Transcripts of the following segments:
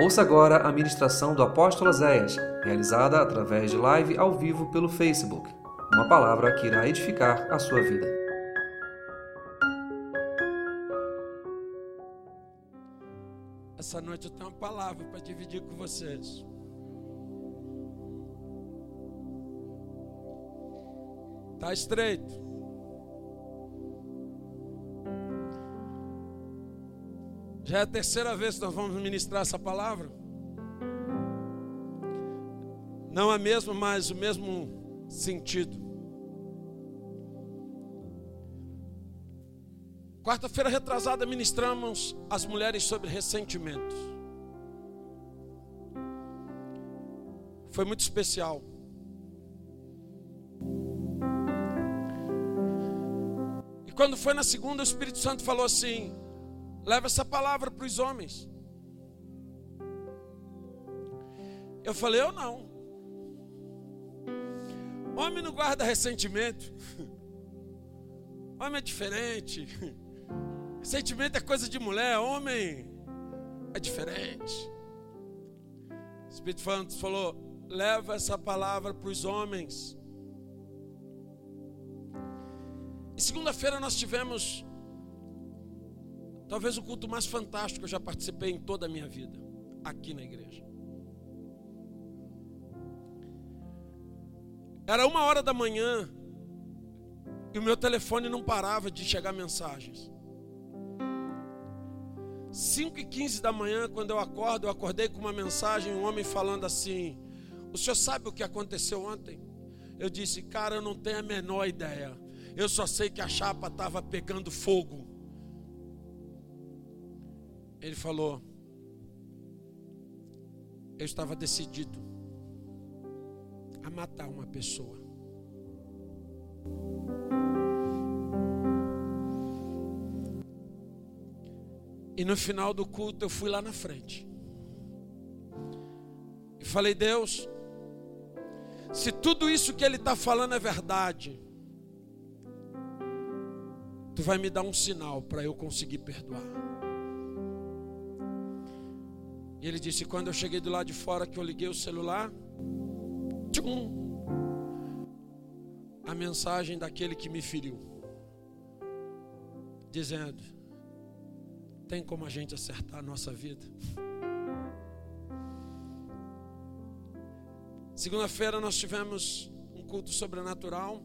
Ouça agora a ministração do apóstolo Zéias, realizada através de live ao vivo pelo Facebook. Uma palavra que irá edificar a sua vida. Essa noite eu tenho uma palavra para dividir com vocês. Tá estreito. Já é a terceira vez que nós vamos ministrar essa palavra. Não a mesma, mas o mesmo sentido. Quarta-feira retrasada ministramos as mulheres sobre ressentimentos. Foi muito especial. E quando foi na segunda, o Espírito Santo falou assim: Leva essa palavra para os homens. Eu falei, eu não. Homem não guarda ressentimento. Homem é diferente. Ressentimento é coisa de mulher. Homem é diferente. O Espírito Santo falou: leva essa palavra para os homens. E segunda-feira nós tivemos Talvez o culto mais fantástico que eu já participei em toda a minha vida, aqui na igreja. Era uma hora da manhã e o meu telefone não parava de chegar mensagens. 5 e 15 da manhã, quando eu acordo, eu acordei com uma mensagem, um homem falando assim: O senhor sabe o que aconteceu ontem? Eu disse, cara, eu não tenho a menor ideia. Eu só sei que a chapa estava pegando fogo. Ele falou: Eu estava decidido a matar uma pessoa. E no final do culto eu fui lá na frente. E falei: Deus, se tudo isso que ele está falando é verdade, tu vai me dar um sinal para eu conseguir perdoar. Ele disse: quando eu cheguei do lado de fora, que eu liguei o celular, tchum, a mensagem daquele que me feriu, dizendo: tem como a gente acertar a nossa vida? Segunda-feira nós tivemos um culto sobrenatural.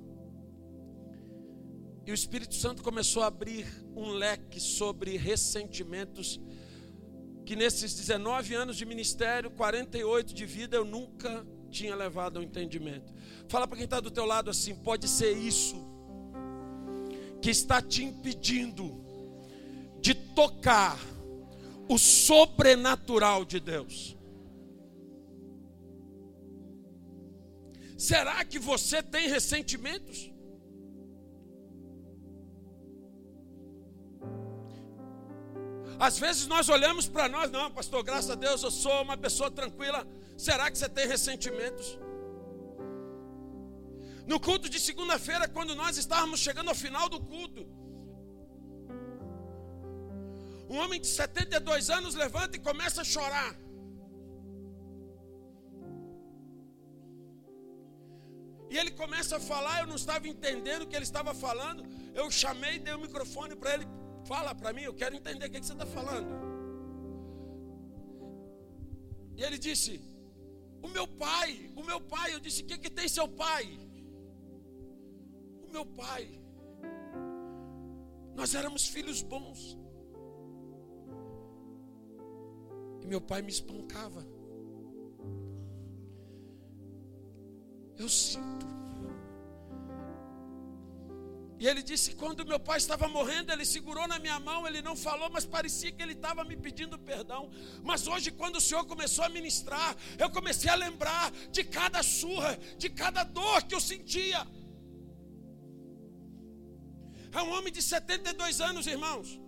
E o Espírito Santo começou a abrir um leque sobre ressentimentos que nesses 19 anos de ministério, 48 de vida, eu nunca tinha levado ao entendimento. Fala para quem está do teu lado assim: pode ser isso que está te impedindo de tocar o sobrenatural de Deus. Será que você tem ressentimentos? Às vezes nós olhamos para nós, não, pastor, graças a Deus eu sou uma pessoa tranquila. Será que você tem ressentimentos? No culto de segunda-feira, quando nós estávamos chegando ao final do culto, um homem de 72 anos levanta e começa a chorar. E ele começa a falar, eu não estava entendendo o que ele estava falando. Eu chamei, dei o microfone para ele Fala para mim, eu quero entender o que, você está falando. E ele disse: O meu pai, o meu pai. Eu disse: O que, que tem seu pai? O meu pai. Nós éramos filhos bons. E meu pai me espancava. Eu sinto. E ele disse: quando meu pai estava morrendo, ele segurou na minha mão, ele não falou, mas parecia que ele estava me pedindo perdão. Mas hoje, quando o Senhor começou a ministrar, eu comecei a lembrar de cada surra, de cada dor que eu sentia. É um homem de 72 anos, irmãos.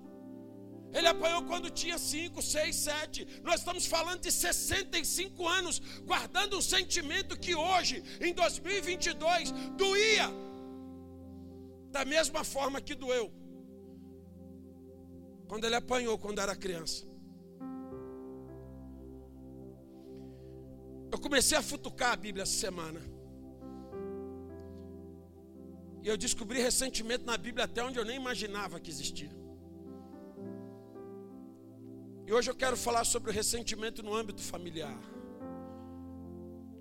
Ele apanhou quando tinha 5, 6, 7. Nós estamos falando de 65 anos, guardando um sentimento que hoje, em 2022, doía da mesma forma que doeu quando ele apanhou quando era criança. comecei a futucar a Bíblia essa semana. E eu descobri recentemente na Bíblia até onde eu nem imaginava que existia. E hoje eu quero falar sobre o ressentimento no âmbito familiar,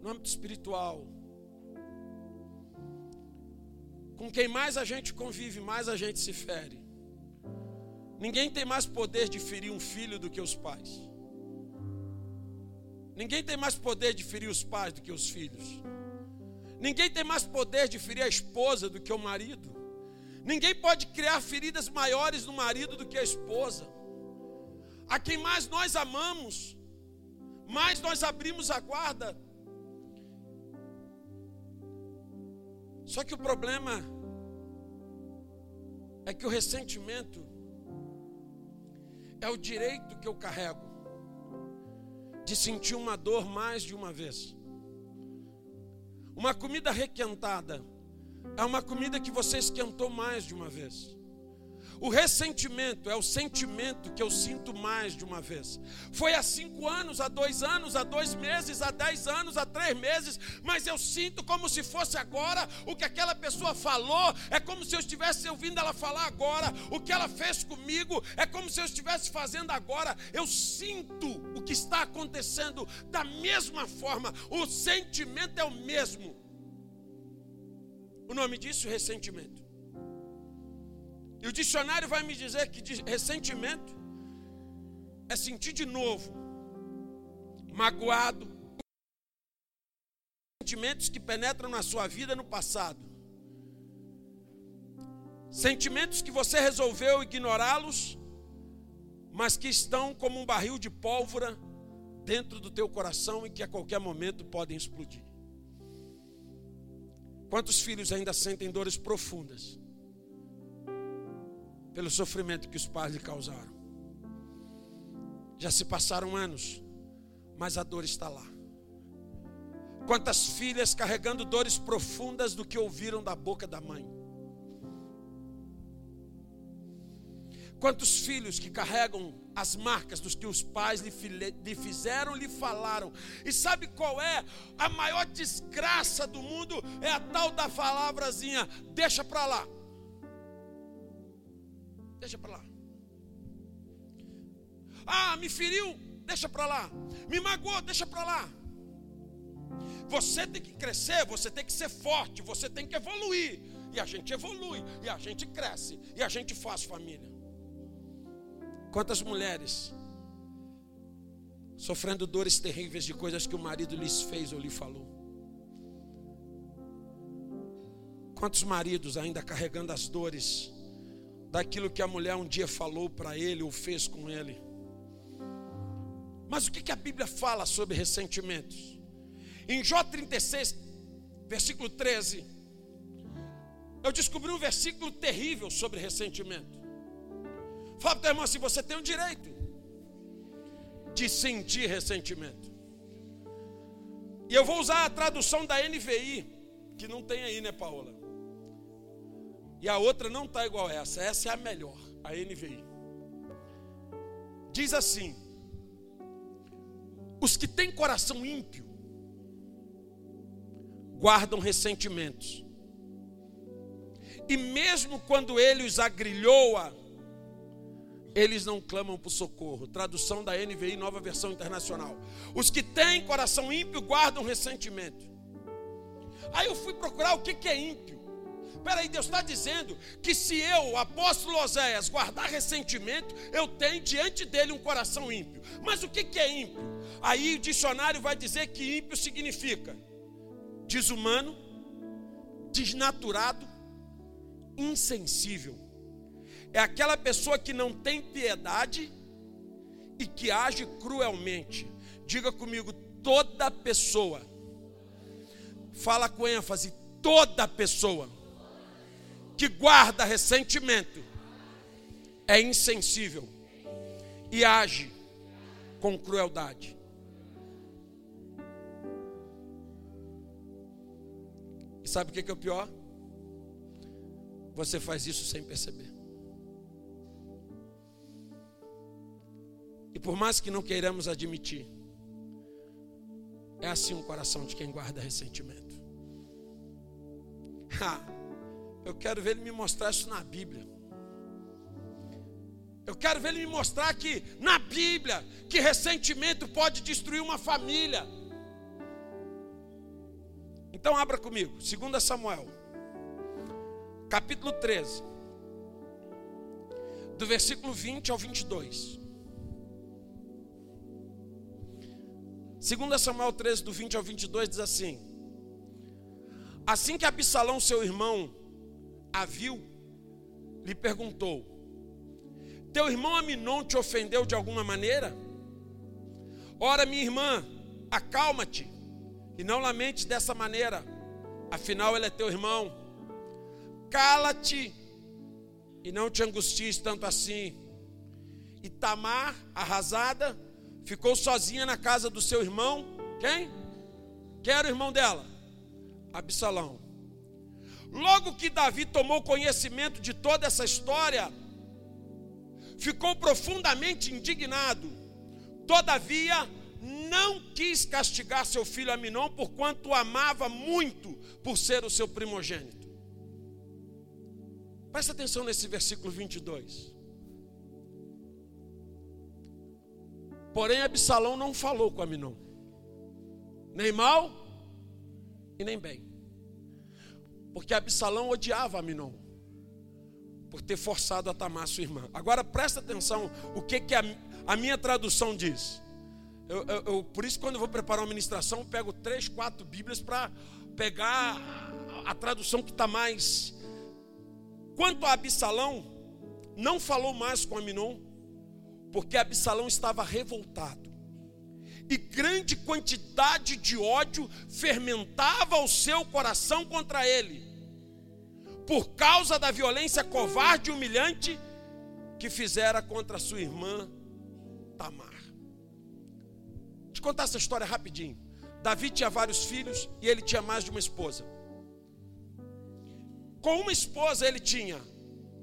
no âmbito espiritual. Com quem mais a gente convive, mais a gente se fere. Ninguém tem mais poder de ferir um filho do que os pais. Ninguém tem mais poder de ferir os pais do que os filhos. Ninguém tem mais poder de ferir a esposa do que o marido. Ninguém pode criar feridas maiores no marido do que a esposa. A quem mais nós amamos, mais nós abrimos a guarda. Só que o problema é que o ressentimento é o direito que eu carrego de sentir uma dor mais de uma vez. Uma comida requentada é uma comida que você esquentou mais de uma vez. O ressentimento é o sentimento que eu sinto mais de uma vez. Foi há cinco anos, há dois anos, há dois meses, há dez anos, há três meses, mas eu sinto como se fosse agora. O que aquela pessoa falou é como se eu estivesse ouvindo ela falar agora. O que ela fez comigo é como se eu estivesse fazendo agora. Eu sinto o que está acontecendo da mesma forma. O sentimento é o mesmo. O nome disso, ressentimento. E o dicionário vai me dizer que ressentimento é sentir de novo, magoado, sentimentos que penetram na sua vida no passado. Sentimentos que você resolveu ignorá-los, mas que estão como um barril de pólvora dentro do teu coração e que a qualquer momento podem explodir. Quantos filhos ainda sentem dores profundas? Pelo sofrimento que os pais lhe causaram. Já se passaram anos, mas a dor está lá. Quantas filhas carregando dores profundas do que ouviram da boca da mãe. Quantos filhos que carregam as marcas dos que os pais lhe, fizeram, lhe falaram. E sabe qual é a maior desgraça do mundo? É a tal da palavrazinha, deixa para lá. Deixa para lá. Ah, me feriu, deixa para lá. Me magoou, deixa para lá. Você tem que crescer, você tem que ser forte, você tem que evoluir. E a gente evolui, e a gente cresce, e a gente faz família. Quantas mulheres sofrendo dores terríveis de coisas que o marido lhes fez ou lhe falou? Quantos maridos ainda carregando as dores daquilo que a mulher um dia falou para ele ou fez com ele. Mas o que, a Bíblia fala sobre ressentimentos? Em Jó 36, versículo 13, eu descobri um versículo terrível sobre ressentimento. Fala para o irmão assim: você tem o direito de sentir ressentimento. E eu vou usar a tradução da NVI, que não tem aí, né, Paola? E a outra não está igual a essa. Essa é a melhor, a NVI. Diz assim: Os que têm coração ímpio guardam ressentimentos. E mesmo quando ele os agrilhoa, eles não clamam por socorro. Tradução da NVI, nova versão internacional. Os que têm coração ímpio guardam ressentimento. Aí eu fui procurar o que é ímpio. Peraí, Deus está dizendo que se eu, apóstolo Oséias, guardar ressentimento, eu tenho diante dele um coração ímpio. Mas o que, que é ímpio? Aí o dicionário vai dizer que ímpio significa desumano, desnaturado, insensível. É aquela pessoa que não tem piedade e que age cruelmente. Diga comigo, toda pessoa. Fala com ênfase, toda pessoa que guarda ressentimento é insensível e age com crueldade. E sabe o que é o pior? Você faz isso sem perceber. E por mais que não queiramos admitir, É assim o coração de quem guarda ressentimento. Ha, eu quero ver ele me mostrar isso na Bíblia. Eu quero ver ele me mostrar que na Bíblia que ressentimento pode destruir uma família. Então abra comigo, 2 Samuel, capítulo 13, do versículo 20 ao 22. 2 Samuel 13, do 20 ao 22, diz assim: Assim que Absalão, seu irmão, a viu, lhe perguntou: Teu irmão Aminon te ofendeu de alguma maneira? Ora, minha irmã, acalma-te e não lamente dessa maneira, afinal ele é teu irmão. Cala-te e não te angusties tanto assim. E Tamar, arrasada, ficou sozinha na casa do seu irmão. Quem? Quem era o irmão dela? Absalão. Logo que Davi tomou conhecimento de toda essa história, ficou profundamente indignado. Todavia, não quis castigar seu filho Aminon, porquanto o amava muito por ser o seu primogênito. Presta atenção nesse versículo 22. Porém, Absalão não falou com Aminon, nem mal e nem bem, porque Absalão odiava Aminon por ter forçado a Tamar sua irmã. Agora presta atenção o que, que a, a minha tradução diz. Eu, eu, eu, por isso, quando eu vou preparar uma ministração, eu pego três, quatro Bíblias para pegar a, a tradução que está mais. Quanto a Absalão, não falou mais com Aminon, porque Absalão estava revoltado. E grande quantidade de ódio fermentava o seu coração contra ele, por causa da violência covarde e humilhante que fizera contra sua irmã Tamar. Eu contar essa história rapidinho. Davi tinha vários filhos e ele tinha mais de uma esposa. Com uma esposa ele tinha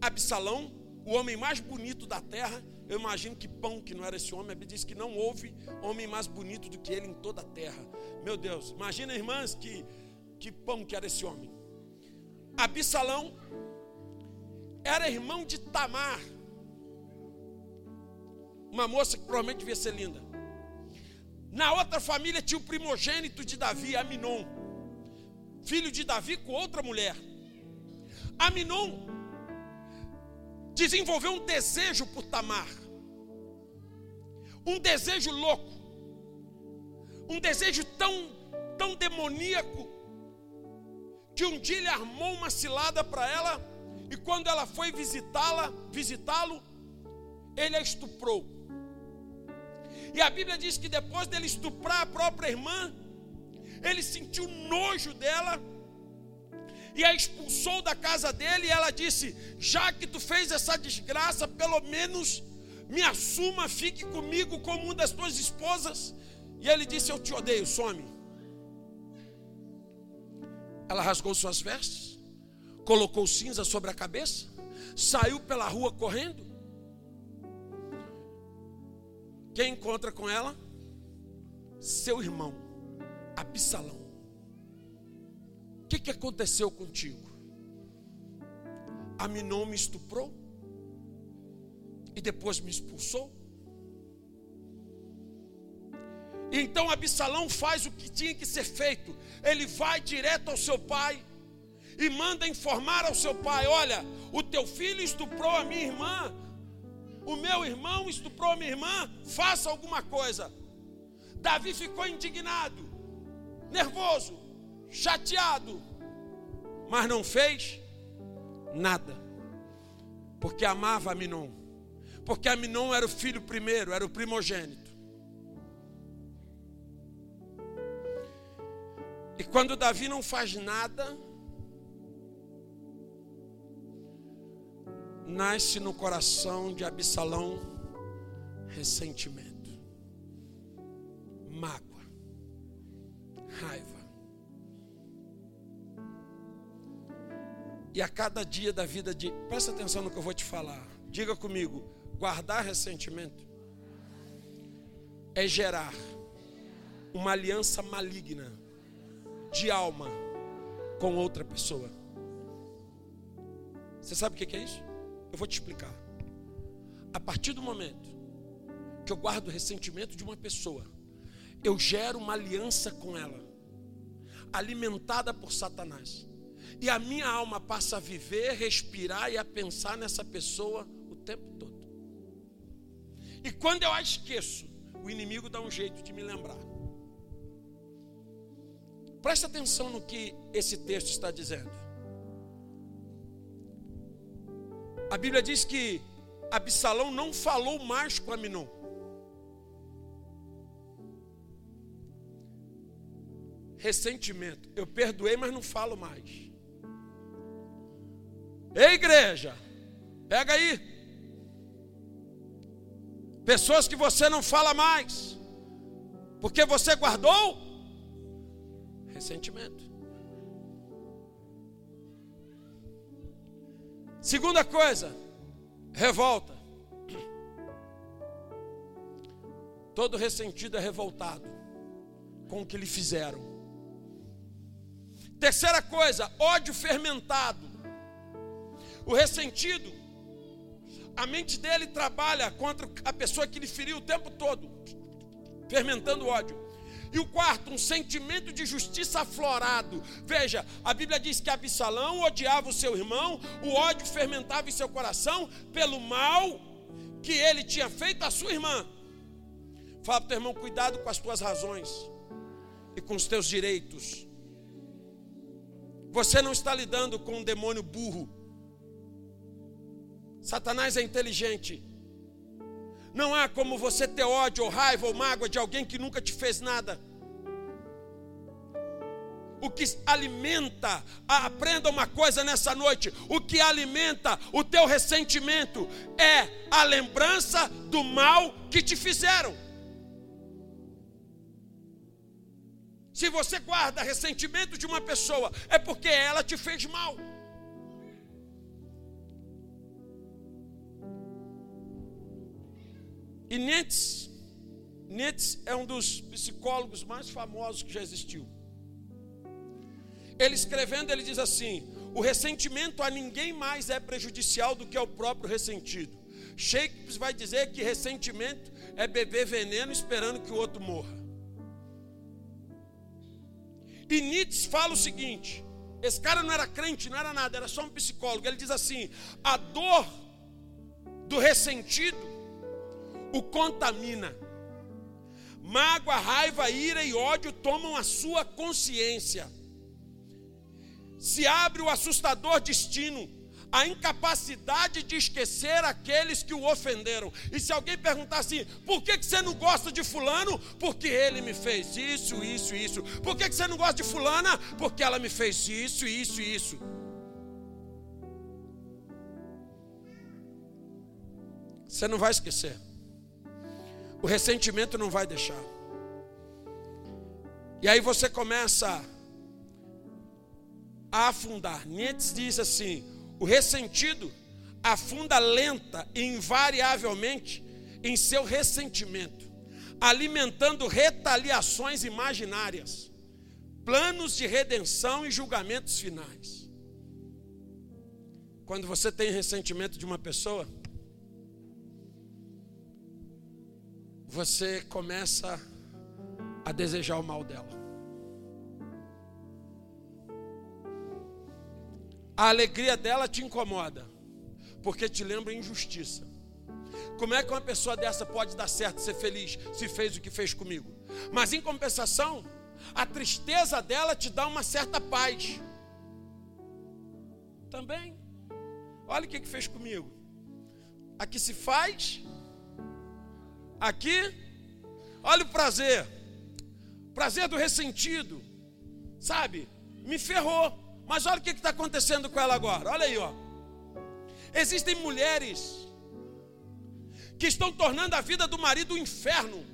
Absalão, o homem mais bonito da terra, eu imagino que pão que não era esse homem, a Bíblia diz que não houve homem mais bonito do que ele em toda a terra. Meu Deus, imagina irmãs que, que pão que era esse homem. Absalão era irmão de Tamar, uma moça que provavelmente devia ser linda. Na outra família tinha o primogênito de Davi, Aminon, filho de Davi com outra mulher. Aminon desenvolveu um desejo por Tamar um desejo louco, um desejo tão, tão demoníaco, que um dia ele armou uma cilada para ela, e quando ela foi visitá-la, visitá-lo, ele a estuprou. E a Bíblia diz que depois dele estuprar a própria irmã, ele sentiu nojo dela e a expulsou da casa dele. E ela disse: Já que tu fez essa desgraça, pelo menos me assuma, fique comigo como uma das tuas esposas. E ele disse: Eu te odeio, some. Ela rasgou suas vestes, colocou cinza sobre a cabeça, saiu pela rua correndo. Quem encontra com ela? Seu irmão, Absalão. O que, que aconteceu contigo? Aminon me estuprou? e depois me expulsou. Então Absalão faz o que tinha que ser feito. Ele vai direto ao seu pai e manda informar ao seu pai: Olha, o teu filho estuprou a minha irmã, o meu irmão estuprou a minha irmã, faça alguma coisa. Davi ficou indignado, nervoso, chateado, mas não fez nada, porque amava Minon porque Aminon era o filho primeiro, era o primogênito. E quando Davi não faz nada, nasce no coração de Absalão ressentimento, mágoa, raiva. E a cada dia da vida de. Presta atenção no que eu vou te falar. Diga comigo. Guardar ressentimento é gerar uma aliança maligna de alma com outra pessoa. Você sabe o que é isso? Eu vou te explicar. A partir do momento que eu guardo o ressentimento de uma pessoa, eu gero uma aliança com ela, alimentada por Satanás. E a minha alma passa a viver, respirar e a pensar nessa pessoa o tempo todo. E quando eu a esqueço, o inimigo dá um jeito de me lembrar. Presta atenção no que esse texto está dizendo. A Bíblia diz que Absalão não falou mais com Aminon. Ressentimento. Eu perdoei, mas não falo mais. Ei, igreja, pega aí. Pessoas que você não fala mais, porque você guardou ressentimento. Segunda coisa, revolta. Todo ressentido é revoltado com o que lhe fizeram. Terceira coisa, ódio fermentado. O ressentido, a mente dele trabalha contra a pessoa que lhe feriu o tempo todo, fermentando ódio. E o quarto, um sentimento de justiça aflorado. Veja, a Bíblia diz que Absalão odiava o seu irmão, o ódio fermentava em seu coração pelo mal que ele tinha feito à sua irmã. Fala para o teu irmão, cuidado com as tuas razões e com os teus direitos. Você não está lidando com um demônio burro. Satanás é inteligente. Não há como você ter ódio ou raiva ou mágoa de alguém que nunca te fez nada. O que alimenta, aprenda uma coisa nessa noite: o que alimenta o teu ressentimento é a lembrança do mal que te fizeram. Se você guarda ressentimento de uma pessoa, é porque ela te fez mal. E Nietzsche, Nietzsche é um dos psicólogos mais famosos que já existiu. Ele escrevendo, ele diz assim: o ressentimento a ninguém mais é prejudicial do que ao próprio ressentido. Shakespeare vai dizer que ressentimento é beber veneno esperando que o outro morra. E Nietzsche fala o seguinte: esse cara não era crente, não era nada, era só um psicólogo. Ele diz assim: a dor do ressentido o contamina. Mágoa, raiva, ira e ódio tomam a sua consciência. Se abre o assustador destino, a incapacidade de esquecer aqueles que o ofenderam. E se alguém perguntar assim, por que, você não gosta de fulano? Porque ele me fez isso, isso, isso. Por que, que você não gosta de fulana? Porque ela me fez isso, isso, isso. Você não vai esquecer. O ressentimento não vai deixar. E aí você começa a afundar. Nietzsche diz assim: o ressentido afunda lenta e invariavelmente em seu ressentimento, alimentando retaliações imaginárias, planos de redenção e julgamentos finais. Quando você tem ressentimento de uma pessoa, você começa a desejar o mal dela. A alegria dela te incomoda, porque te lembra injustiça. Como é que uma pessoa dessa pode dar certo, ser feliz, se fez o que fez comigo? Mas em compensação, a tristeza dela te dá uma certa paz. Também. Olha o que, que fez comigo. Aqui se faz Aqui, olha o prazer. Prazer do ressentido. Sabe? Me ferrou. Mas olha o que está acontecendo com ela agora. Olha aí, ó. Existem mulheres que estão tornando a vida do marido um inferno.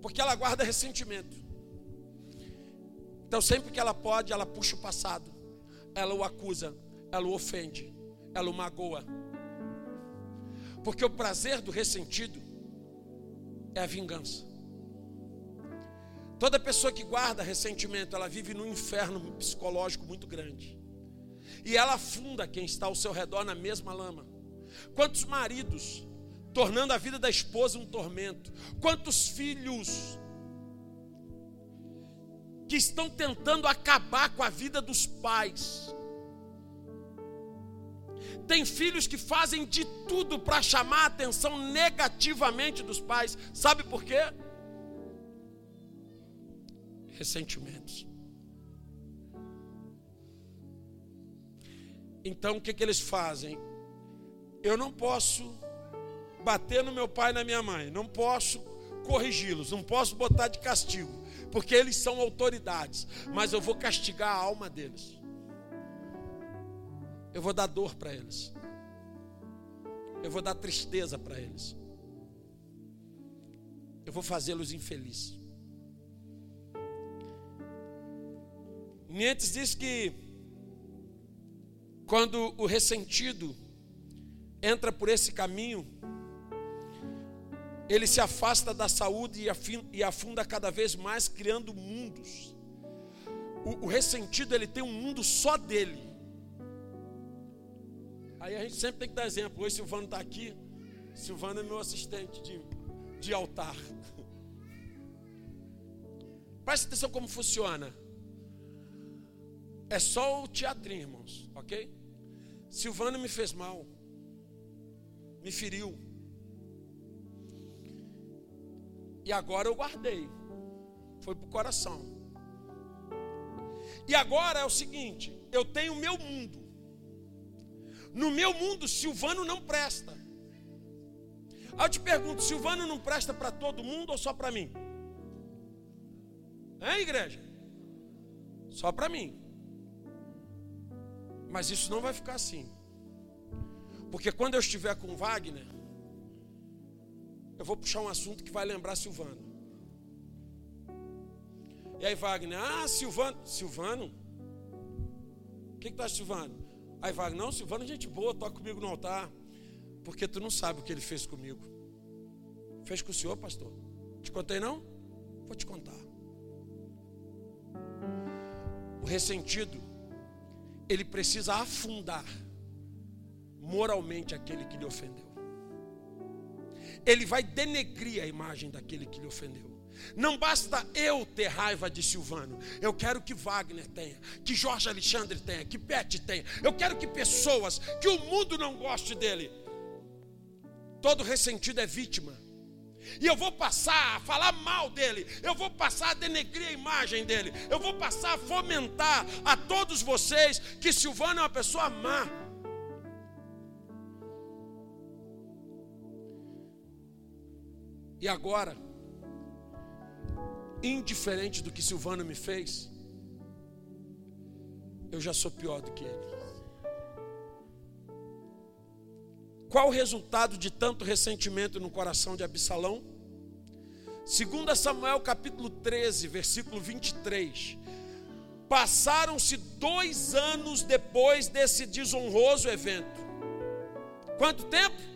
Porque ela guarda ressentimento. Então, sempre que ela pode, ela puxa o passado, ela o acusa, ela o ofende ela o magoa. Porque o prazer do ressentido é a vingança. Toda pessoa que guarda ressentimento, ela vive num inferno psicológico muito grande. E ela afunda quem está ao seu redor na mesma lama. Quantos maridos tornando a vida da esposa um tormento? Quantos filhos que estão tentando acabar com a vida dos pais? Tem filhos que fazem de tudo para chamar a atenção negativamente dos pais. Sabe por quê? Ressentimentos. Então o que, que eles fazem? Eu não posso bater no meu pai e na minha mãe, não posso corrigi-los, não posso botar de castigo, porque eles são autoridades, mas eu vou castigar a alma deles. Eu vou dar dor para eles. Eu vou dar tristeza para eles. Eu vou fazê-los infelizes. Nietzsche diz que quando o ressentido entra por esse caminho, ele se afasta da saúde e afunda cada vez mais, criando mundos. O, o ressentido ele tem um mundo só dele. Aí a gente sempre tem que dar exemplo. Hoje Silvano está aqui. Silvano é meu assistente de, de altar. Presta atenção como funciona. É só o teatrinho, irmãos, ok? Silvano me fez mal, me feriu. E agora eu guardei. Foi para o coração. E agora é o seguinte: eu tenho o meu mundo. No meu mundo, Silvano não presta. Aí eu te pergunto: Silvano não presta para todo mundo ou só para mim? Hein, igreja? Só para mim. Mas isso não vai ficar assim. Porque quando eu estiver com Wagner, eu vou puxar um assunto que vai lembrar Silvano. E aí Wagner, ah, Silvano, Silvano? O que, acha, Silvano? Aí Wagner, não, Silvano gente boa, toca comigo no altar. Porque tu não sabe o que ele fez comigo. Fez com o senhor, pastor? Te contei não? Vou te contar. O ressentido, ele precisa afundar moralmente aquele que lhe ofendeu ele vai denegrir a imagem daquele que lhe ofendeu. Não basta eu ter raiva de Silvano, eu quero que Wagner tenha, que Jorge Alexandre tenha, que Pet tenha. Eu quero que pessoas, que o mundo não goste dele. Todo ressentido é vítima. E eu vou passar a falar mal dele, eu vou passar a denegrir a imagem dele, eu vou passar a fomentar a todos vocês que Silvano é uma pessoa má. E agora, indiferente do que Silvano me fez, eu já sou pior do que ele. Qual o resultado de tanto ressentimento no coração de Absalão? 2 Samuel capítulo 13, versículo 23. Passaram-se dois anos depois desse desonroso evento. Quanto tempo?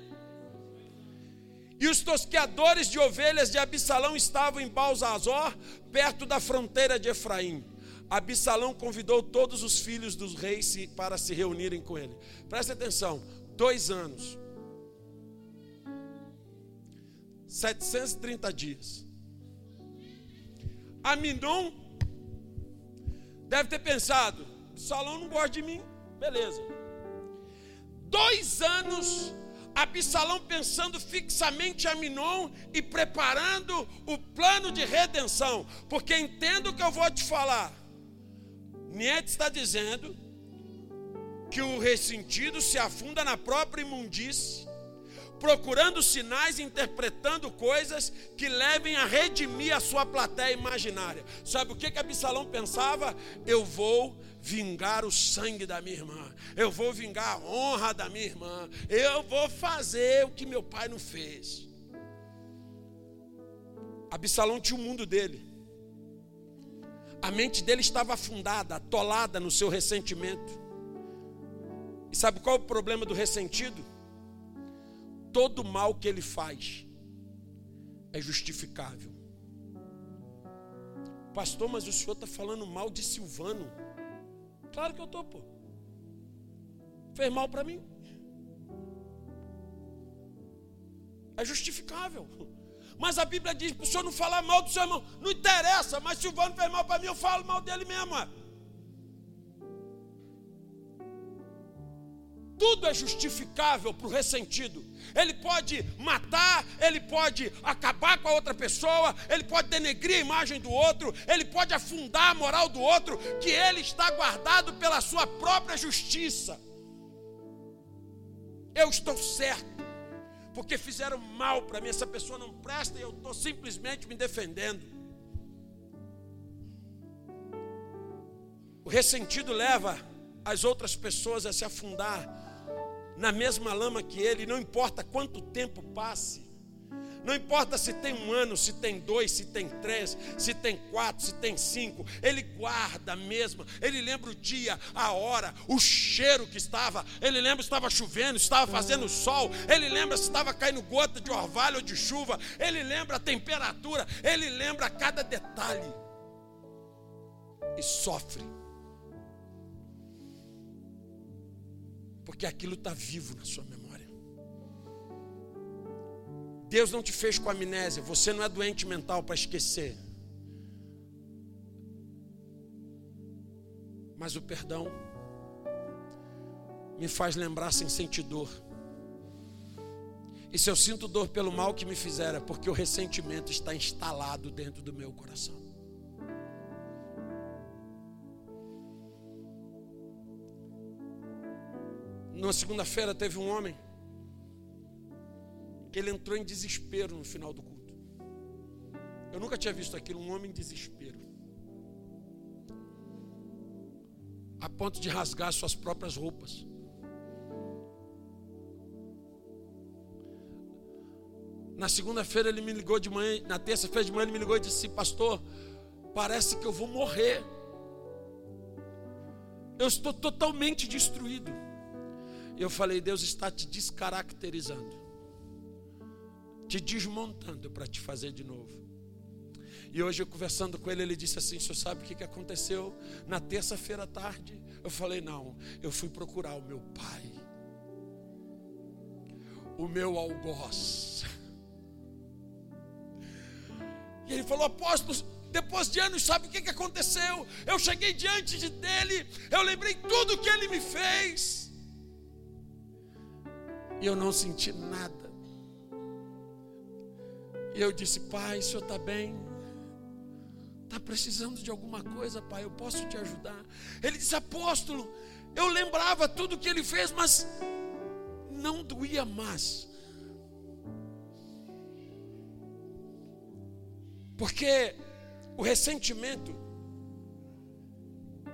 E os tosqueadores de ovelhas de Absalão estavam em Balzazor, perto da fronteira de Efraim. Absalão convidou todos os filhos dos reis para se reunirem com ele. Presta atenção: dois anos, 730 dias. Aminon deve ter pensado: Absalão não gosta de mim, beleza. Dois anos Absalão pensando fixamente em Aminon e preparando o plano de redenção, porque entendo o que eu vou te falar. Nietzsche está dizendo que o ressentido se afunda na própria imundície, procurando sinais, interpretando coisas que levem a redimir a sua plateia imaginária. Sabe o que que Absalão pensava? Eu vou vingar o sangue da minha irmã, eu vou vingar a honra da minha irmã, eu vou fazer o que meu pai não fez. Absalão tinha o mundo dele. A mente dele estava afundada, atolada no seu ressentimento. E sabe qual é o problema do ressentido? Todo mal que ele faz é justificável. Pastor, mas o senhor está falando mal de Silvano. Claro que eu estou, pô. Fez mal para mim. É justificável. Mas a Bíblia diz para o senhor não falar mal do seu irmão. Não interessa, mas Silvano fez mal para mim, eu falo mal dele mesmo. Tudo é justificável para o ressentido. Ele pode matar, ele pode acabar com a outra pessoa, ele pode denegrir a imagem do outro, ele pode afundar a moral do outro, que ele está guardado pela sua própria justiça. Eu estou certo porque fizeram mal para mim, essa pessoa não presta e eu estou simplesmente me defendendo. O ressentido leva as outras pessoas a se afundar na mesma lama que ele, não importa quanto tempo passe. Não importa se tem um ano, se tem dois, se tem três, se tem quatro, se tem cinco, ele guarda mesmo. Ele lembra o dia, a hora, o cheiro que estava. Ele lembra se estava chovendo, se estava fazendo sol. Ele lembra se estava caindo gota de orvalho ou de chuva. Ele lembra a temperatura. Ele lembra cada detalhe. E sofre. Porque aquilo está vivo na sua memória. Deus não te fez com amnésia, você não é doente mental para esquecer. Mas o perdão me faz lembrar sem sentir dor. E se eu sinto dor pelo mal que me fizeram, é porque o ressentimento está instalado dentro do meu coração. Numa segunda-feira teve um homem que ele entrou em desespero no final do culto. Eu nunca tinha visto aquilo, um homem em desespero. A ponto de rasgar suas próprias roupas. Na segunda-feira ele me ligou de manhã, na terça-feira de manhã ele me ligou e disse: Pastor, parece que eu vou morrer. Eu estou totalmente destruído. Eu falei: Deus está te descaracterizando te desmontando para te fazer de novo. E hoje eu conversando com ele, ele disse assim: senhor sabe o que aconteceu na terça-feira à tarde? Eu falei: Não, eu fui procurar o meu pai, o meu algoz. E ele falou: Apóstolo, depois de anos, sabe o que aconteceu? Eu cheguei diante de dele, eu lembrei tudo que ele me fez, e eu não senti nada. E eu disse: Pai, o senhor está bem? Está precisando de alguma coisa, pai? Eu posso te ajudar? Ele disse: Apóstolo, eu lembrava tudo que ele fez, mas não doía mais. Porque o ressentimento,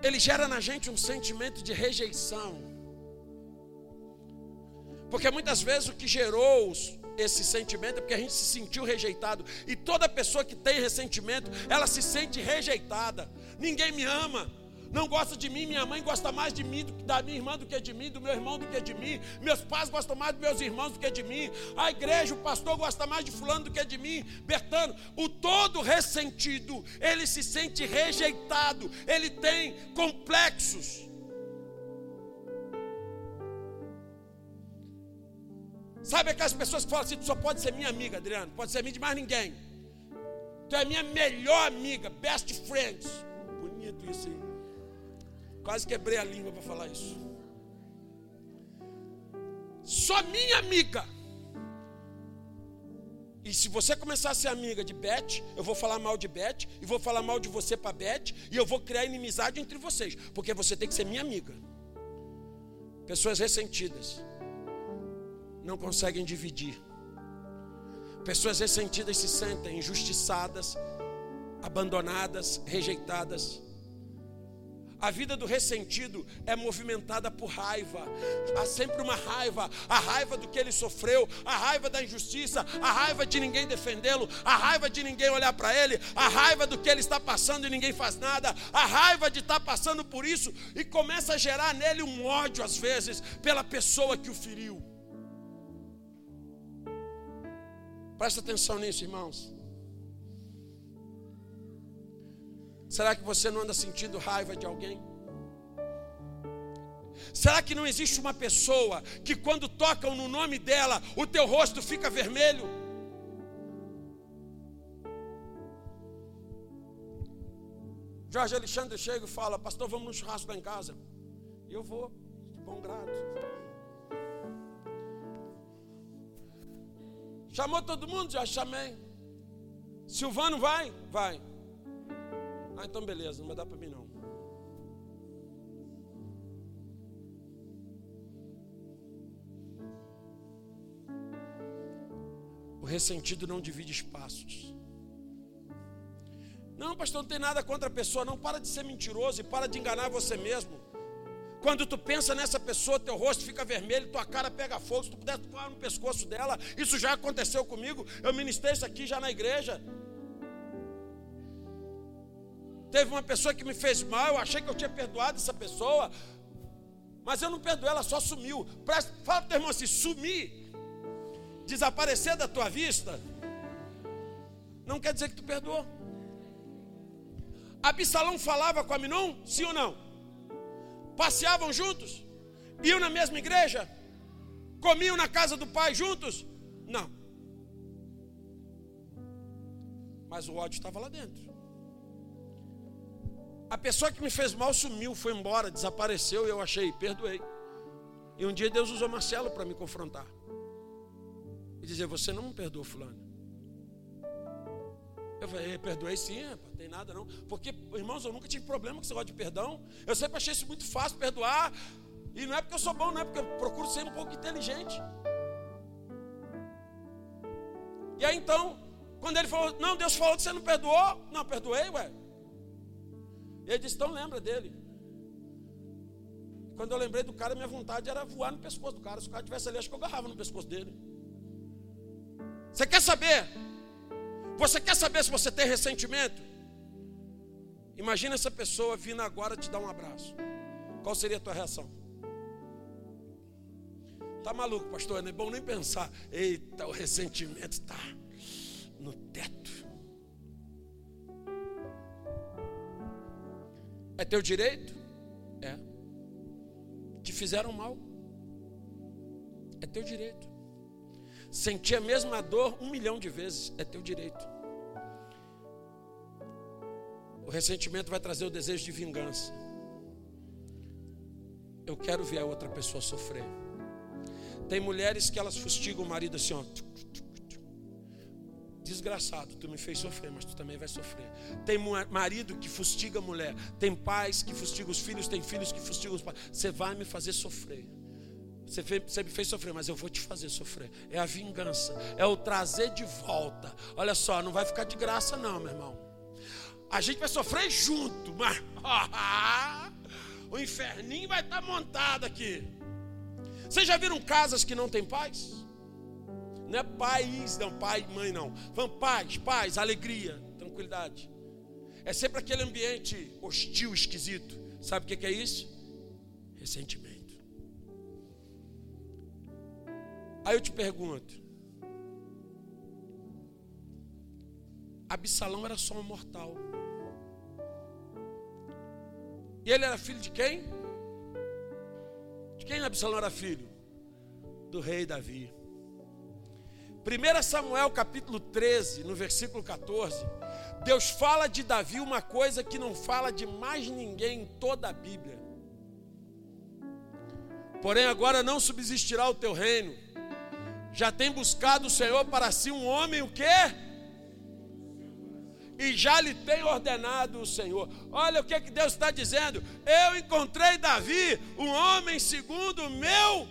ele gera na gente um sentimento de rejeição. Porque muitas vezes o que gerou esse sentimento é porque a gente se sentiu rejeitado. E toda pessoa que tem ressentimento, ela se sente rejeitada. Ninguém me ama. Não gosta de mim, minha mãe gosta mais de mim, da minha irmã do que de mim, do meu irmão do que de mim, meus pais gostam mais dos meus irmãos do que de mim, a igreja, o pastor gosta mais de fulano do que de mim, Bertano, o todo ressentido, ele se sente rejeitado, ele tem complexos. Sabe aquelas pessoas que falam assim: tu só pode ser minha amiga, Adriano, pode ser minha de mais ninguém. Tu é minha melhor amiga, best friends. Bonito isso aí. Quase quebrei a língua para falar isso. Só minha amiga. E se você começar a ser amiga de Beth, eu vou falar mal de Beth, e vou falar mal de você para Beth, e eu vou criar inimizade entre vocês, porque você tem que ser minha amiga. Pessoas ressentidas não conseguem dividir. Pessoas ressentidas se sentem injustiçadas, abandonadas, rejeitadas. A vida do ressentido é movimentada por raiva. Há sempre uma raiva, a raiva do que ele sofreu, a raiva da injustiça, a raiva de ninguém defendê-lo, a raiva de ninguém olhar para ele, a raiva do que ele está passando e ninguém faz nada, a raiva de estar passando por isso e começa a gerar nele um ódio às vezes pela pessoa que o feriu. Presta atenção nisso, irmãos. Será que você não anda sentindo raiva de alguém? Será que não existe uma pessoa que quando tocam no nome dela, o teu rosto fica vermelho? Jorge Alexandre chega e fala: Pastor, vamos no churrasco lá em casa. E eu vou, de bom grado. Chamou todo mundo? Já chamei. Silvano vai? Vai. Ah, então beleza, não vai dar para mim não. O ressentido não divide espaços. Não, pastor, não tem nada contra a pessoa, não. Para de ser mentiroso e para de enganar você mesmo. Quando tu pensa nessa pessoa, teu rosto fica vermelho, tua cara pega fogo, se tu puder tocar no pescoço dela, isso já aconteceu comigo. Eu ministrei isso aqui já na igreja. Teve uma pessoa que me fez mal, eu achei que eu tinha perdoado essa pessoa, mas eu não perdoei, ela só sumiu. Presta, fala para teu irmão assim: sumir, desaparecer da tua vista, não quer dizer que tu perdoou. Absalão falava com Aminon? Sim ou não? Passeavam juntos? Iam na mesma igreja? Comiam na casa do pai juntos? Não. Mas o ódio estava lá dentro. A pessoa que me fez mal sumiu, foi embora, desapareceu e eu achei, perdoei. E um dia Deus usou Marcelo para me confrontar. E dizer: Você não me perdoou, Fulano. Eu falei, perdoei sim, não tem nada não. Porque, irmãos, eu nunca tive problema com esse negócio de perdão. Eu sempre achei isso muito fácil perdoar. E não é porque eu sou bom, não é porque eu procuro ser um pouco inteligente. E aí então, quando ele falou, não, Deus falou que você não perdoou. Não, perdoei, ué. E ele disse, então lembra dele. Quando eu lembrei do cara, minha vontade era voar no pescoço do cara. Se o cara tivesse ali, acho que eu agarrava no pescoço dele. Você quer saber? Você quer saber se você tem ressentimento? Imagina essa pessoa vindo agora te dar um abraço. Qual seria a tua reação? Tá maluco, pastor? Não é bom nem pensar. Eita, o ressentimento está no teto. É teu direito? É. Te fizeram mal? É teu direito. Sentir a mesma dor um milhão de vezes é teu direito. O ressentimento vai trazer o desejo de vingança. Eu quero ver a outra pessoa sofrer. Tem mulheres que elas fustigam o marido assim, ó. Desgraçado, tu me fez sofrer, mas tu também vai sofrer. Tem marido que fustiga a mulher. Tem pais que fustigam os filhos. Tem filhos que fustigam os pais. Você vai me fazer sofrer. Você, fez, você me fez sofrer, mas eu vou te fazer sofrer. É a vingança, é o trazer de volta. Olha só, não vai ficar de graça, não, meu irmão. A gente vai sofrer junto, mas o inferninho vai estar montado aqui. Vocês já viram casas que não têm paz? Não é paz, não, pai e mãe, não. Vão paz, paz, alegria, tranquilidade. É sempre aquele ambiente hostil, esquisito. Sabe o que é isso? Ressentimento. Aí eu te pergunto: Absalão era só um mortal. E ele era filho de quem? De quem Absalão era filho? Do rei Davi. 1 Samuel capítulo 13, no versículo 14, Deus fala de Davi uma coisa que não fala de mais ninguém em toda a Bíblia. Porém, agora não subsistirá o teu reino, já tem buscado o Senhor para si um homem o quê? E já lhe tem ordenado o Senhor. Olha o que, que Deus está dizendo. Eu encontrei Davi, um homem segundo o meu.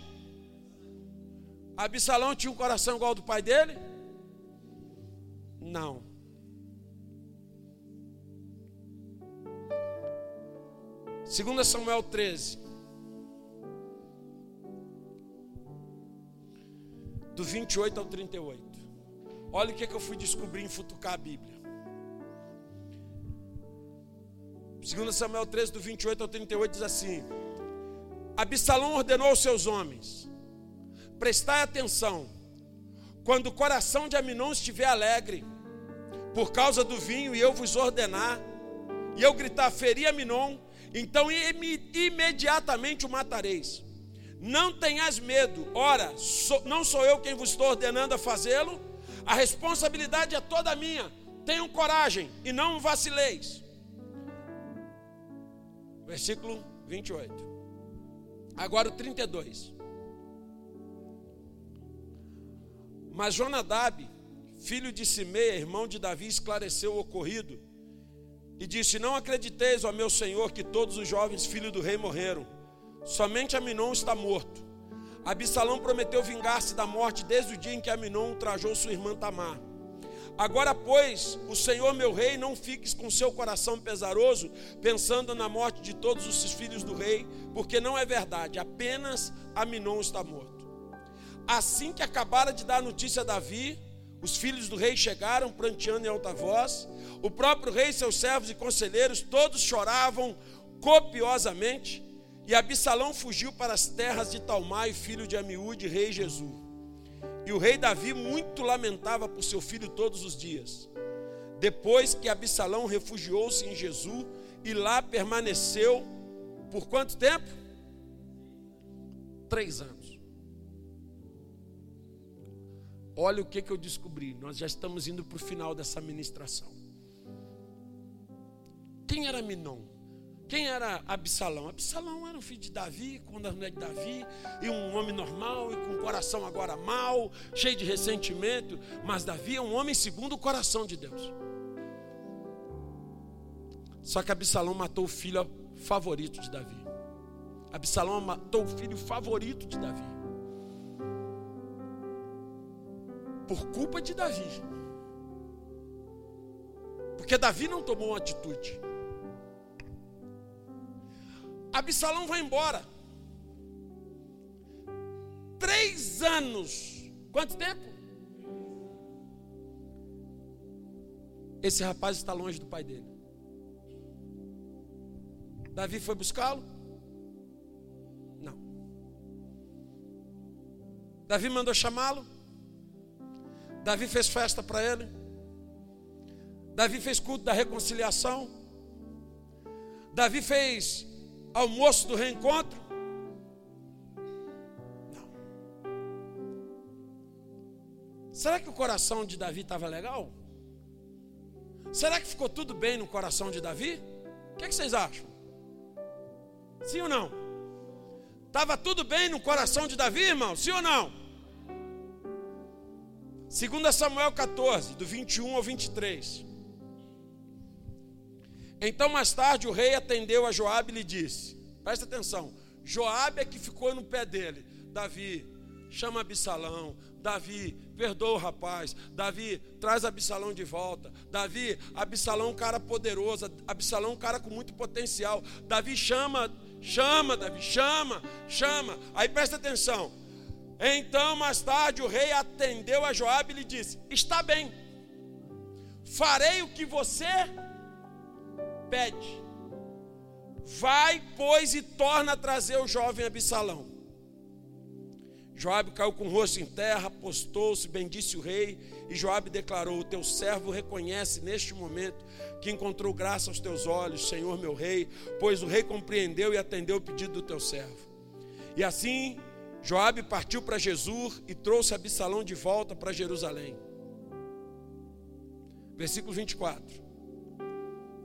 Absalão tinha um coração igual ao do pai dele? Não. Segunda Samuel 13. Do 28 ao 38. Olha o que, é que eu fui descobrir em futucar a Bíblia. 2 Samuel 13, do 28 ao 38, diz assim: Absalão ordenou aos seus homens: Prestai atenção, quando o coração de Aminon estiver alegre, por causa do vinho, e eu vos ordenar, e eu gritar, feri Aminon, então imediatamente o matareis. Não tenhas medo, ora, não sou eu quem vos estou ordenando a fazê-lo, a responsabilidade é toda minha. Tenham coragem e não vacileis. Versículo 28. Agora o 32. Mas Jonadab, filho de Simeia, irmão de Davi, esclareceu o ocorrido e disse: Não acrediteis, ó meu senhor, que todos os jovens filhos do rei morreram. Somente Aminon está morto. Absalão prometeu vingar-se da morte desde o dia em que Aminon ultrajou sua irmã Tamar. Agora, pois, o Senhor meu rei, não fiques com seu coração pesaroso, pensando na morte de todos os filhos do rei, porque não é verdade, apenas Aminon está morto. Assim que acabara de dar notícia a Davi, os filhos do rei chegaram pranteando em alta voz, o próprio rei, seus servos e conselheiros, todos choravam copiosamente, e Absalão fugiu para as terras de Talmai, filho de Amiúde, rei Jesus. E o rei Davi muito lamentava por seu filho todos os dias. Depois que Absalão refugiou-se em Jesus e lá permaneceu por quanto tempo? Três anos. Olha o que, que eu descobri. Nós já estamos indo para o final dessa ministração. Quem era Minon? Quem era Absalão? Absalão era um filho de Davi, com a mulher de Davi, e um homem normal, e com o coração agora mal, cheio de ressentimento. Mas Davi é um homem segundo o coração de Deus. Só que Absalão matou o filho favorito de Davi. Absalão matou o filho favorito de Davi. Por culpa de Davi. Porque Davi não tomou uma atitude. Absalão vai embora. Três anos. Quanto tempo? Esse rapaz está longe do pai dele. Davi foi buscá-lo? Não. Davi mandou chamá-lo? Davi fez festa para ele? Davi fez culto da reconciliação? Davi fez almoço do reencontro? Não. Será que o coração de Davi estava legal? Será que ficou tudo bem no coração de Davi? O que, é que vocês acham? Sim ou não? Estava tudo bem no coração de Davi, irmão? Sim ou não? 2 Samuel 14, do 21 ao 23. Então mais tarde o rei atendeu a Joabe e lhe disse: Presta atenção, Joabe é que ficou no pé dele. Davi, chama Absalão. Davi, perdoa o rapaz. Davi, traz Absalão de volta. Davi, Absalão um cara poderoso. Absalão um cara com muito potencial. Davi chama, chama, Davi, chama, chama. Aí presta atenção. Então, mais tarde, o rei atendeu a Joabe e lhe disse: Está bem, farei o que você pede. Vai, pois, e torna a trazer o jovem Absalão. Joabe caiu com o rosto em terra, postou-se, bendisse o rei, e Joabe declarou: O teu servo reconhece neste momento que encontrou graça aos teus olhos, Senhor meu rei, pois o rei compreendeu e atendeu o pedido do teu servo. E assim Joabe partiu para Jesus e trouxe Absalão de volta para Jerusalém. Versículo 24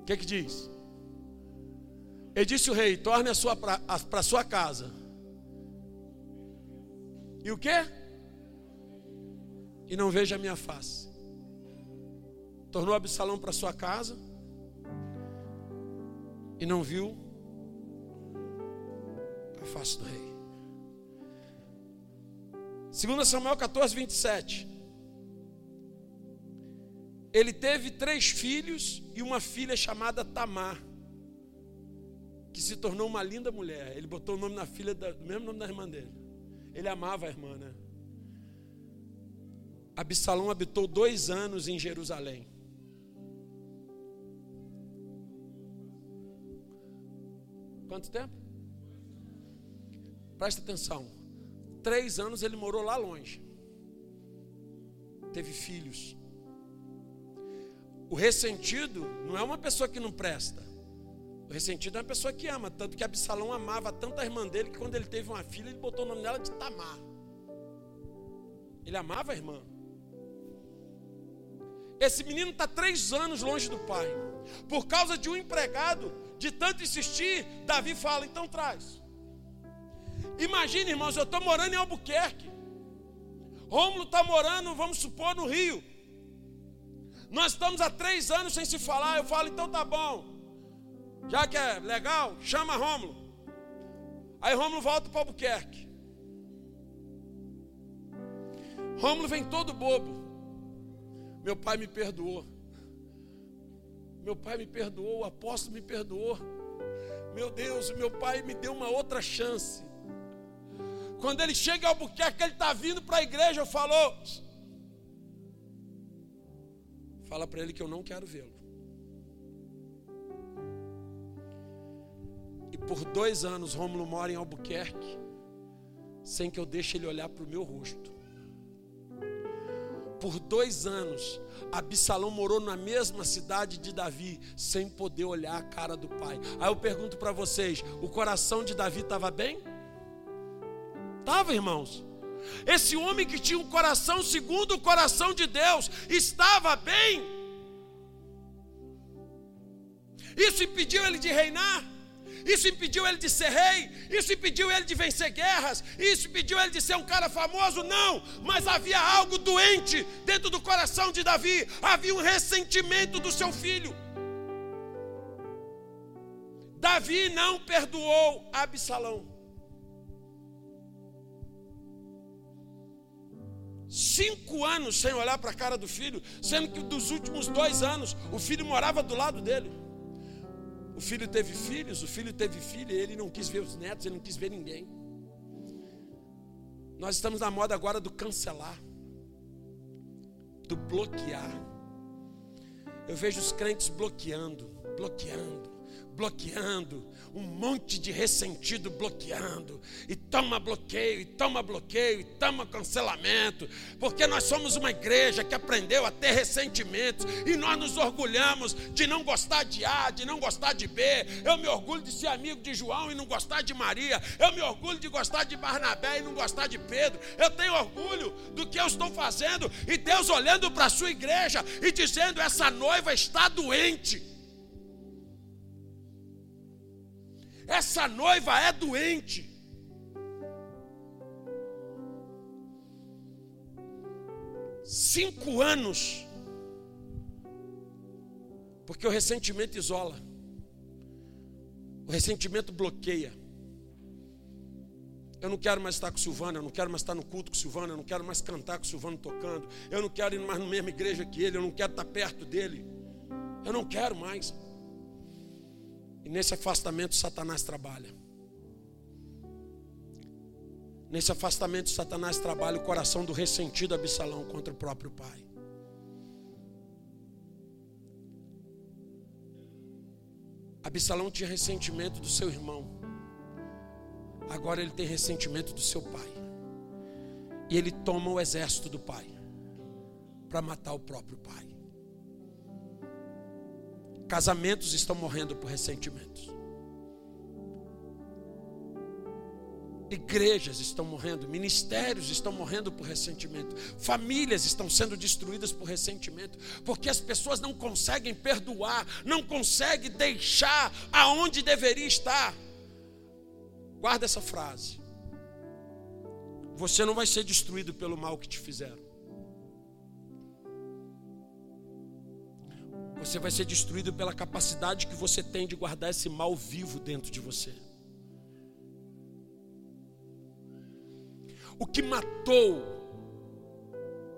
que, que diz? Ele disse o rei: torne para sua casa. E o que? E não veja a minha face. Tornou Absalão para sua casa e não viu a face do rei. 2 Samuel 14, 27. Ele teve três filhos e uma filha chamada Tamar, que se tornou uma linda mulher. Ele botou o nome na filha, do mesmo nome da irmã dele. Ele amava a irmã, né? Absalão habitou dois anos em Jerusalém. Quanto tempo? Presta atenção. Três anos ele morou lá longe. teve filhos. O ressentido não é uma pessoa que não presta. O ressentido é uma pessoa que ama. Tanto que Absalão amava tanto a irmã dele que quando ele teve uma filha, ele botou o nome dela de Tamar. Ele amava a irmã. Esse menino está três anos longe do pai. Por causa de um empregado, de tanto insistir, Davi fala: então traz. Imagine, irmãos, eu estou morando em Albuquerque. Rômulo está morando, vamos supor, no Rio. Nós estamos há três anos sem se falar. Eu falo, então tá bom. Já que é legal, chama Rômulo. Aí Rômulo volta para Albuquerque. Rômulo vem todo bobo. Meu pai me perdoou. Meu pai me perdoou, o apóstolo me perdoou. Meu Deus, meu pai me deu uma outra chance. Quando ele chega ao Albuquerque, ele está vindo para a igreja, eu falo, fala para ele que eu não quero vê-lo. E por dois anos, Rômulo mora em Albuquerque, sem que eu deixe ele olhar para o meu rosto. Por dois anos, Absalão morou na mesma cidade de Davi, sem poder olhar a cara do pai. Aí eu pergunto para vocês: o coração de Davi estava bem? Estava, irmãos. Esse homem que tinha um coração segundo o coração de Deus, estava bem. Isso impediu ele de reinar? Isso impediu ele de ser rei, isso impediu ele de vencer guerras, isso impediu ele de ser um cara famoso, não, mas havia algo doente dentro do coração de Davi, havia um ressentimento do seu filho. Davi não perdoou Absalão. Cinco anos sem olhar para a cara do filho, sendo que dos últimos dois anos o filho morava do lado dele. O filho teve filhos, o filho teve filha, ele não quis ver os netos, ele não quis ver ninguém. Nós estamos na moda agora do cancelar, do bloquear. Eu vejo os crentes bloqueando, bloqueando, bloqueando, um monte de ressentido bloqueando, e toma bloqueio, e toma bloqueio, e toma cancelamento, porque nós somos uma igreja que aprendeu a ter ressentimentos, e nós nos orgulhamos de não gostar de A, de não gostar de B. Eu me orgulho de ser amigo de João e não gostar de Maria, eu me orgulho de gostar de Barnabé e não gostar de Pedro. Eu tenho orgulho do que eu estou fazendo, e Deus olhando para a sua igreja e dizendo: essa noiva está doente. Essa noiva é doente. Cinco anos. Porque o ressentimento isola. O ressentimento bloqueia. Eu não quero mais estar com o Silvano, eu não quero mais estar no culto com o Silvano, eu não quero mais cantar com Silvano tocando, eu não quero ir mais na mesma igreja que ele, eu não quero estar perto dele. Eu não quero mais. E nesse afastamento, Satanás trabalha. Nesse afastamento, Satanás trabalha o coração do ressentido Absalão contra o próprio pai. Absalão tinha ressentimento do seu irmão. Agora ele tem ressentimento do seu pai. E ele toma o exército do pai para matar o próprio pai. Casamentos estão morrendo por ressentimentos. Igrejas estão morrendo, ministérios estão morrendo por ressentimento, famílias estão sendo destruídas por ressentimento, porque as pessoas não conseguem perdoar, não conseguem deixar aonde deveria estar. Guarda essa frase. Você não vai ser destruído pelo mal que te fizeram. Você vai ser destruído pela capacidade que você tem de guardar esse mal vivo dentro de você. O que matou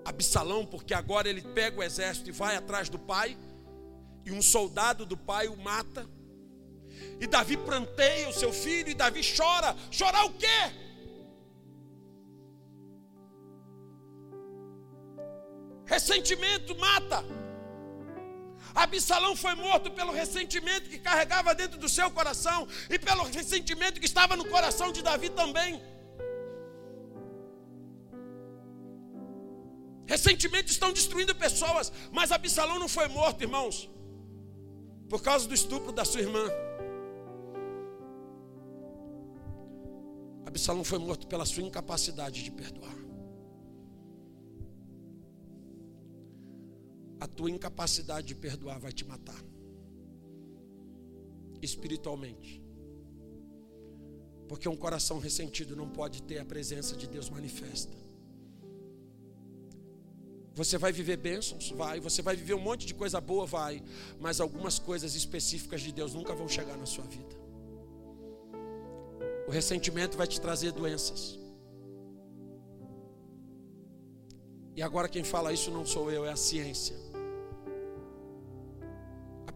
Absalão, porque agora ele pega o exército e vai atrás do pai, e um soldado do pai o mata. E Davi planteia o seu filho, e Davi chora. Chorar o quê? Ressentimento mata. Absalão foi morto pelo ressentimento que carregava dentro do seu coração e pelo ressentimento que estava no coração de Davi também. Ressentimentos estão destruindo pessoas, mas Absalão não foi morto, irmãos, por causa do estupro da sua irmã. Absalão foi morto pela sua incapacidade de perdoar. A tua incapacidade de perdoar vai te matar espiritualmente. Porque um coração ressentido não pode ter a presença de Deus manifesta. Você vai viver bênçãos? Vai. Você vai viver um monte de coisa boa? Vai. Mas algumas coisas específicas de Deus nunca vão chegar na sua vida. O ressentimento vai te trazer doenças. E agora quem fala isso não sou eu, é a ciência.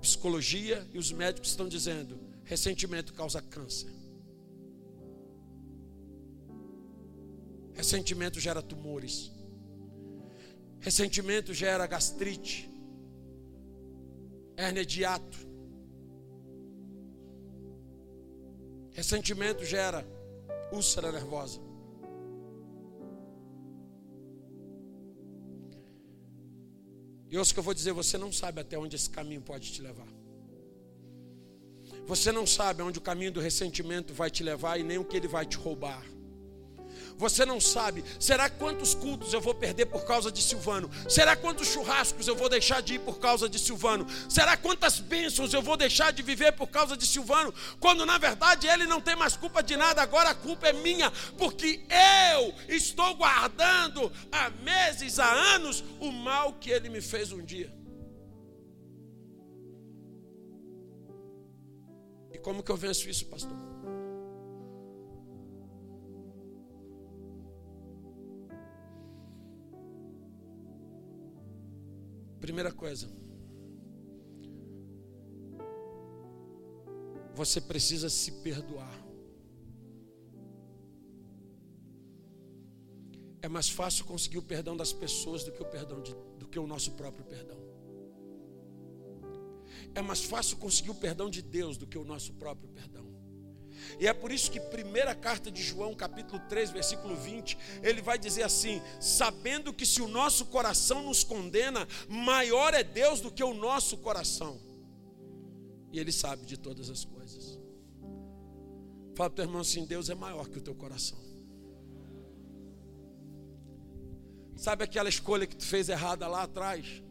Psicologia e os médicos estão dizendo: ressentimento causa câncer. Ressentimento gera tumores. Ressentimento gera gastrite, hérnia de hiato. Ressentimento gera úlcera nervosa. E ouça que eu vou dizer, você não sabe até onde esse caminho pode te levar. Você não sabe onde o caminho do ressentimento vai te levar e nem o que ele vai te roubar. Você não sabe. Será quantos cultos eu vou perder por causa de Silvano? Será quantos churrascos eu vou deixar de ir por causa de Silvano? Será quantas bênçãos eu vou deixar de viver por causa de Silvano? Quando na verdade ele não tem mais culpa de nada, agora a culpa é minha, porque eu estou guardando há meses, há anos, o mal que ele me fez um dia. E como que eu venço isso, pastor? Primeira coisa, você precisa se perdoar. É mais fácil conseguir o perdão das pessoas do que o perdão de, do que o nosso próprio perdão. É mais fácil conseguir o perdão de Deus do que o nosso próprio perdão. E é por isso que primeira carta de João, capítulo 3, versículo 20, ele vai dizer assim: sabendo que se o nosso coração nos condena, maior é Deus do que o nosso coração. E ele sabe de todas as coisas. Fala para o teu irmão assim: Deus é maior que o teu coração. Sabe aquela escolha que tu fez errada lá atrás?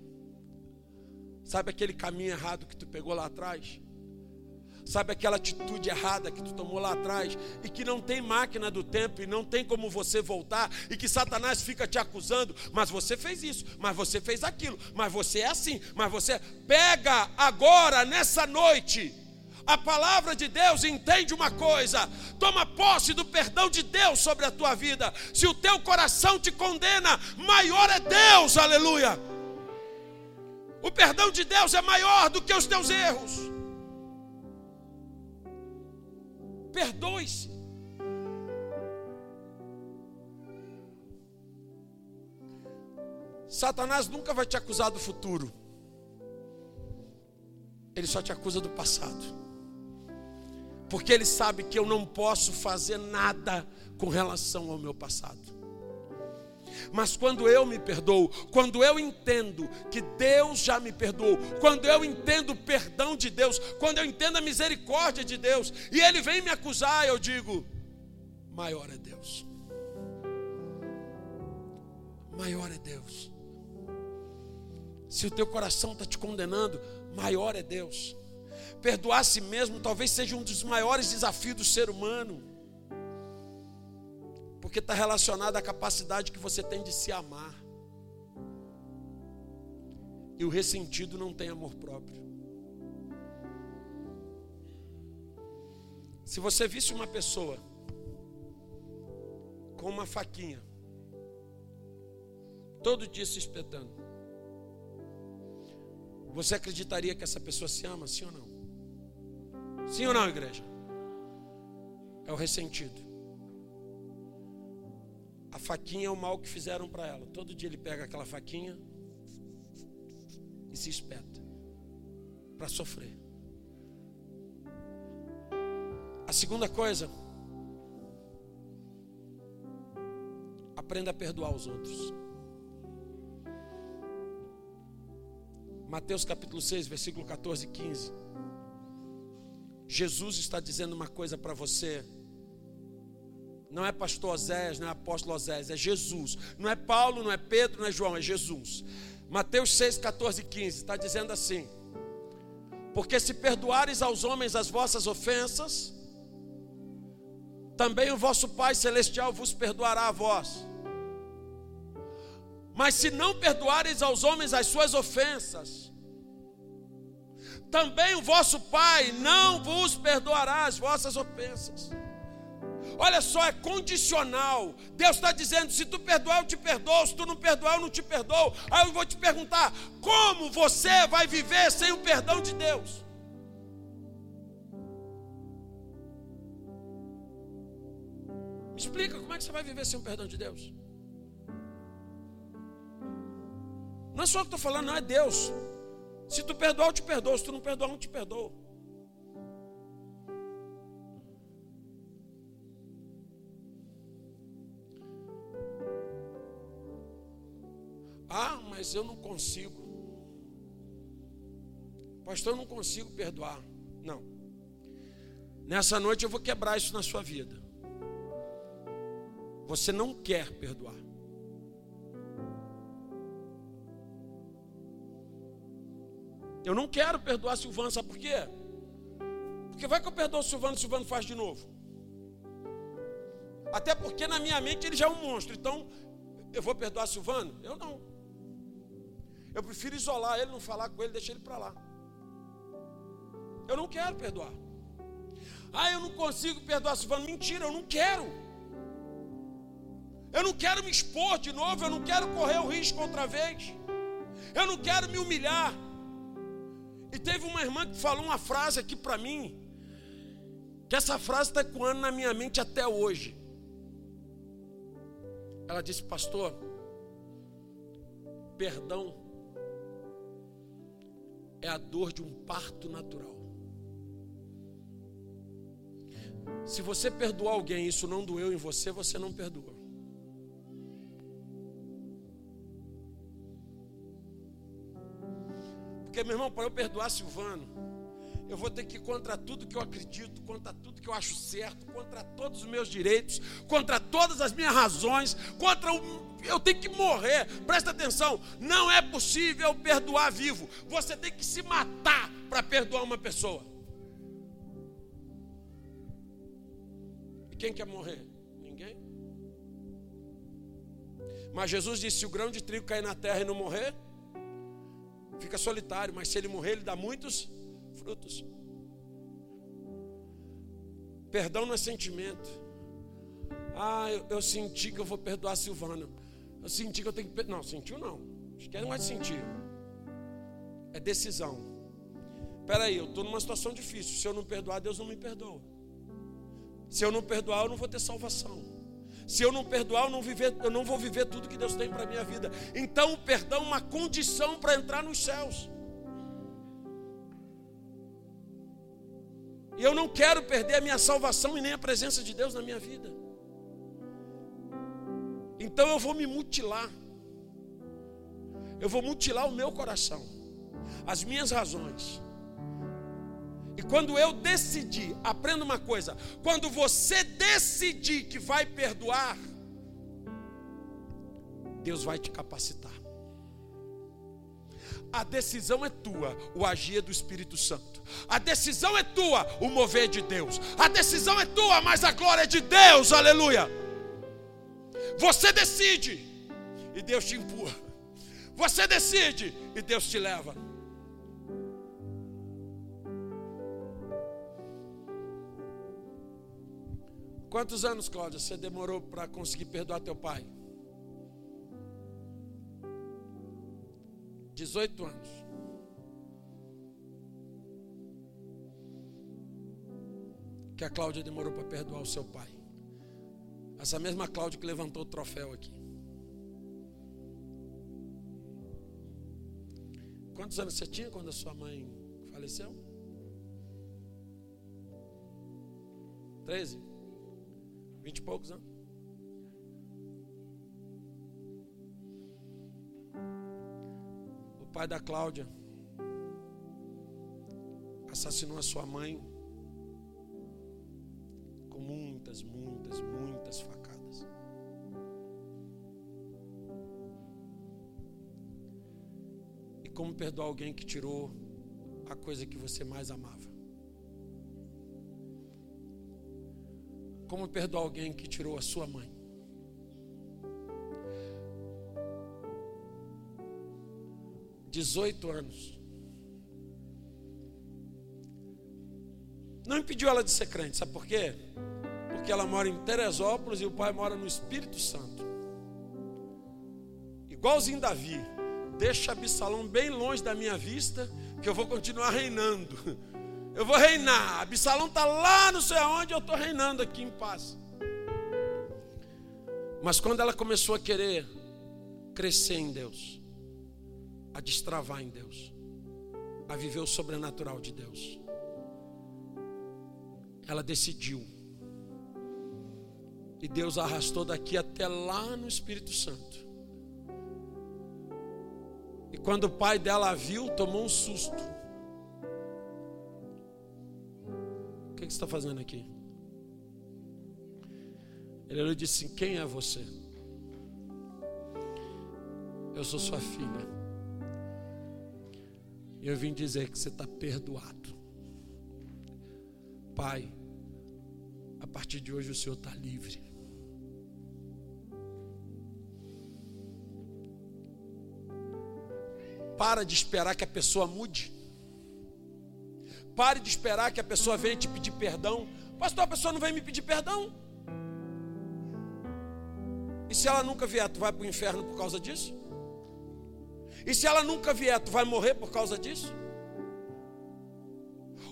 Sabe aquele caminho errado que tu pegou lá atrás? Sabe aquela atitude errada que tu tomou lá atrás e que não tem máquina do tempo e não tem como você voltar e que Satanás fica te acusando, mas você fez isso, mas você fez aquilo, mas você é assim, mas você pega agora nessa noite a palavra de Deus entende uma coisa: toma posse do perdão de Deus sobre a tua vida. Se o teu coração te condena, maior é Deus, aleluia. O perdão de Deus é maior do que os teus erros. Perdoe-se. Satanás nunca vai te acusar do futuro. Ele só te acusa do passado. Porque ele sabe que eu não posso fazer nada com relação ao meu passado. Mas quando eu me perdoo, quando eu entendo que Deus já me perdoou, quando eu entendo o perdão de Deus, quando eu entendo a misericórdia de Deus, e Ele vem me acusar, eu digo: maior é Deus. Maior é Deus. Se o teu coração está te condenando, maior é Deus. Perdoar a si mesmo talvez seja um dos maiores desafios do ser humano porque está relacionado à capacidade que você tem de se amar. E o ressentido não tem amor próprio. Se você visse uma pessoa com uma faquinha, todo dia se espetando, você acreditaria que essa pessoa se ama, sim ou não? Sim ou não, igreja? É o ressentido. A faquinha é o mal que fizeram para ela. Todo dia ele pega aquela faquinha e se espeta para sofrer. A segunda coisa, aprenda a perdoar os outros. Mateus capítulo 6, versículo 14 e 15. Jesus está dizendo uma coisa para você. Não é pastor Oséias, não é apóstolo Oséias, é Jesus. Não é Paulo, não é Pedro, não é João, é Jesus. Mateus 6, 14 e 15 está dizendo assim: Porque se perdoares aos homens as vossas ofensas, também o vosso Pai Celestial vos perdoará a vós. Mas se não perdoares aos homens as suas ofensas, também o vosso Pai não vos perdoará as vossas ofensas. Olha só, é condicional. Deus está dizendo: se tu perdoar, eu te perdoo. Se tu não perdoar, eu não te perdoo. Aí eu vou te perguntar: como você vai viver sem o perdão de Deus? Me explica como é que você vai viver sem o perdão de Deus? Não é só o que estou falando, não é Deus. Se tu perdoar, eu te perdoo. Se tu não perdoar, eu não te perdoo. Eu não consigo. Pastor, eu não consigo perdoar. Não. Nessa noite eu vou quebrar isso na sua vida. Você não quer perdoar. Eu não quero perdoar Silvano, sabe por quê? Porque vai que eu perdoo Silvano, Silvano faz de novo. Até porque na minha mente ele já é um monstro. Então, eu vou perdoar Silvano? Eu não. Eu prefiro isolar ele, não falar com ele, deixar ele para lá. Eu não quero perdoar. Ah, eu não consigo perdoar Silvano. Mentira, eu não quero. Eu não quero me expor de novo, eu não quero correr o risco outra vez. Eu não quero me humilhar. E teve uma irmã que falou uma frase aqui para mim, que essa frase está ecoando na minha mente até hoje. Ela disse, pastor, perdão é a dor de um parto natural. Se você perdoar alguém e isso não doeu em você, você não perdoa. Porque, meu irmão, para eu perdoar Silvano, eu vou ter que ir contra tudo que eu acredito, contra tudo que eu acho certo, contra todos os meus direitos, contra todas as minhas razões, contra o. Eu tenho que morrer. Presta atenção, não é possível perdoar vivo. Você tem que se matar para perdoar uma pessoa. E quem quer morrer? Ninguém. Mas Jesus disse: se o grão de trigo cair na terra e não morrer, fica solitário, mas se ele morrer, ele dá muitos frutos. Perdão não é sentimento. Ah, eu, eu senti que eu vou perdoar Silvano. Eu senti que eu tenho que. Não, sentiu não. Acho que não é sentir. É decisão. Espera aí, eu estou numa situação difícil. Se eu não perdoar, Deus não me perdoa. Se eu não perdoar, eu não vou ter salvação. Se eu não perdoar, eu não, viver, eu não vou viver tudo que Deus tem para a minha vida. Então o perdão é uma condição para entrar nos céus. E eu não quero perder a minha salvação e nem a presença de Deus na minha vida. Então eu vou me mutilar. Eu vou mutilar o meu coração, as minhas razões e quando eu decidi, aprenda uma coisa: quando você decidir que vai perdoar, Deus vai te capacitar. A decisão é tua, o agir é do Espírito Santo. A decisão é tua, o mover de Deus. A decisão é tua, mas a glória é de Deus, aleluia. Você decide e Deus te empurra. Você decide e Deus te leva. Quantos anos, Cláudia, você demorou para conseguir perdoar teu pai? 18 anos. Que a Cláudia demorou para perdoar o seu pai. Essa mesma Cláudia que levantou o troféu aqui. Quantos anos você tinha quando a sua mãe faleceu? Treze. Vinte e poucos anos. Pai da Cláudia assassinou a sua mãe com muitas, muitas, muitas facadas. E como perdoar alguém que tirou a coisa que você mais amava? Como perdoar alguém que tirou a sua mãe? Dezoito anos. Não impediu ela de ser crente, sabe por quê? Porque ela mora em Teresópolis e o pai mora no Espírito Santo. Igualzinho Davi, deixa Absalão bem longe da minha vista, que eu vou continuar reinando. Eu vou reinar. Absalão está lá não sei aonde, eu estou reinando aqui em paz. Mas quando ela começou a querer crescer em Deus, a destravar em Deus, a viver o sobrenatural de Deus, ela decidiu. E Deus a arrastou daqui até lá no Espírito Santo. E quando o pai dela a viu, tomou um susto. O que você está fazendo aqui? Ele disse: Quem é você? Eu sou sua filha. Eu vim dizer que você está perdoado. Pai, a partir de hoje o Senhor está livre. Para de esperar que a pessoa mude. Pare de esperar que a pessoa venha te pedir perdão. Pastor, a pessoa não vem me pedir perdão. E se ela nunca vier, tu vai para o inferno por causa disso? E se ela nunca vier, tu vai morrer por causa disso?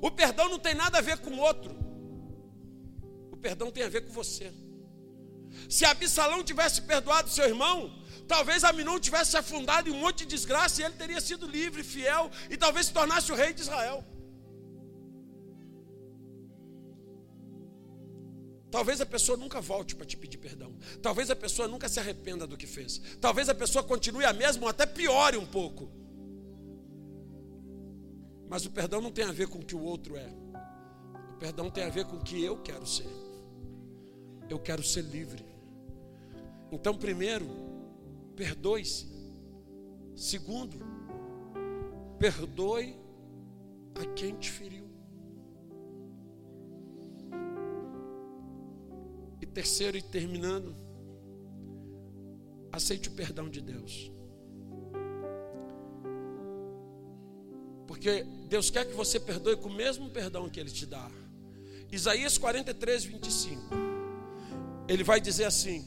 O perdão não tem nada a ver com o outro. O perdão tem a ver com você. Se Absalão tivesse perdoado seu irmão, talvez Aminon tivesse afundado em um monte de desgraça e ele teria sido livre, fiel e talvez se tornasse o rei de Israel. Talvez a pessoa nunca volte para te pedir perdão. Talvez a pessoa nunca se arrependa do que fez. Talvez a pessoa continue a mesma ou até piore um pouco. Mas o perdão não tem a ver com o que o outro é. O perdão tem a ver com o que eu quero ser. Eu quero ser livre. Então, primeiro, perdoe-se. Segundo, perdoe a quem te feriu. Terceiro e terminando, aceite o perdão de Deus. Porque Deus quer que você perdoe com o mesmo perdão que Ele te dá. Isaías 43, 25. Ele vai dizer assim.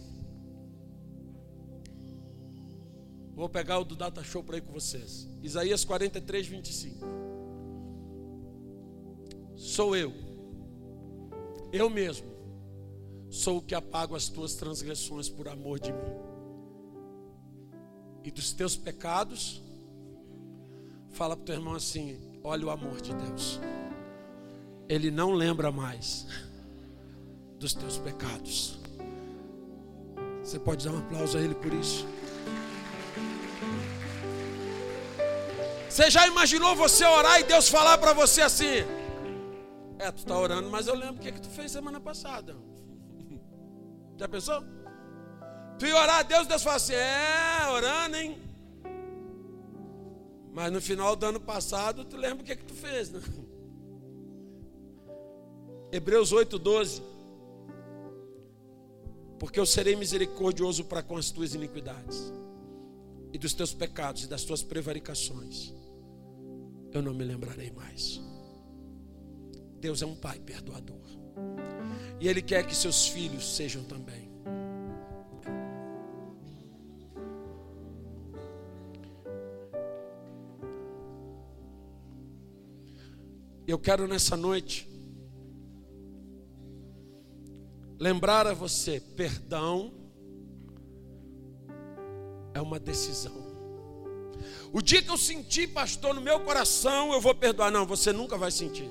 Vou pegar o do Data Show para ir com vocês. Isaías 43, 25. Sou eu, eu mesmo, Sou o que apago as tuas transgressões por amor de mim. E dos teus pecados, fala para o teu irmão assim: olha o amor de Deus. Ele não lembra mais dos teus pecados. Você pode dar um aplauso a Ele por isso? Você já imaginou você orar e Deus falar para você assim? É, tu está orando, mas eu lembro o que, é que tu fez semana passada. Já pensou? Tu orar a Deus, Deus fala assim: é, orando, hein? Mas no final do ano passado, tu lembra o que, é que tu fez, né? Hebreus 8, 12. Porque eu serei misericordioso para com as tuas iniquidades, e dos teus pecados e das tuas prevaricações, eu não me lembrarei mais. Deus é um Pai perdoador. E Ele quer que seus filhos sejam também. Eu quero nessa noite lembrar a você: perdão é uma decisão. O dia que eu sentir, pastor, no meu coração, eu vou perdoar. Não, você nunca vai sentir